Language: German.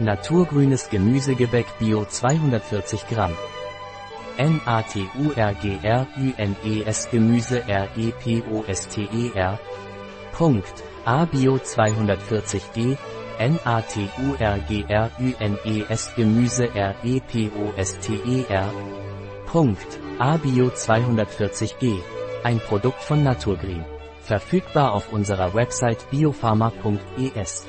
Naturgrünes Gemüsegebäck Bio 240 Gramm. N-A-T-U-R-G-R-Ü-N-E-S Gemüse R-E-P-O-S-T-E-R. Punkt. A Bio 240G. N-A-T-U-R-G-R-Ü-N-E-S Gemüse R-E-P-O-S-T-E-R. Punkt. A Bio 240G. Ein Produkt von Naturgreen. Verfügbar auf unserer Website biopharma.es.